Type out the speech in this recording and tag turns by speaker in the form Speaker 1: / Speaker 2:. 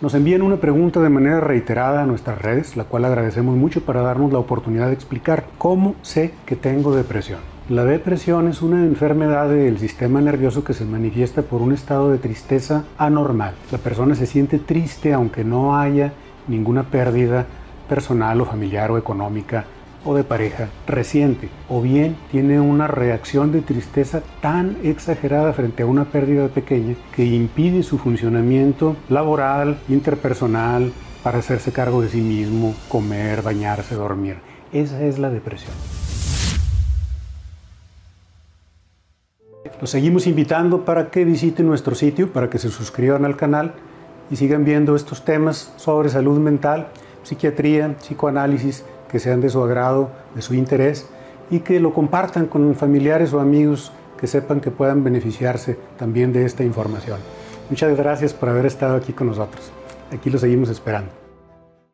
Speaker 1: Nos envían una pregunta de manera reiterada a nuestras redes, la cual agradecemos mucho para darnos la oportunidad de explicar cómo sé que tengo depresión. La depresión es una enfermedad del sistema nervioso que se manifiesta por un estado de tristeza anormal. La persona se siente triste aunque no haya ninguna pérdida personal o familiar o económica o de pareja reciente, o bien tiene una reacción de tristeza tan exagerada frente a una pérdida pequeña que impide su funcionamiento laboral, interpersonal, para hacerse cargo de sí mismo, comer, bañarse, dormir. Esa es la depresión. Los seguimos invitando para que visiten nuestro sitio, para que se suscriban al canal y sigan viendo estos temas sobre salud mental, psiquiatría, psicoanálisis, que sean de su agrado, de su interés y que lo compartan con familiares o amigos que sepan que puedan beneficiarse también de esta información. Muchas gracias por haber estado aquí con nosotros. Aquí lo seguimos esperando.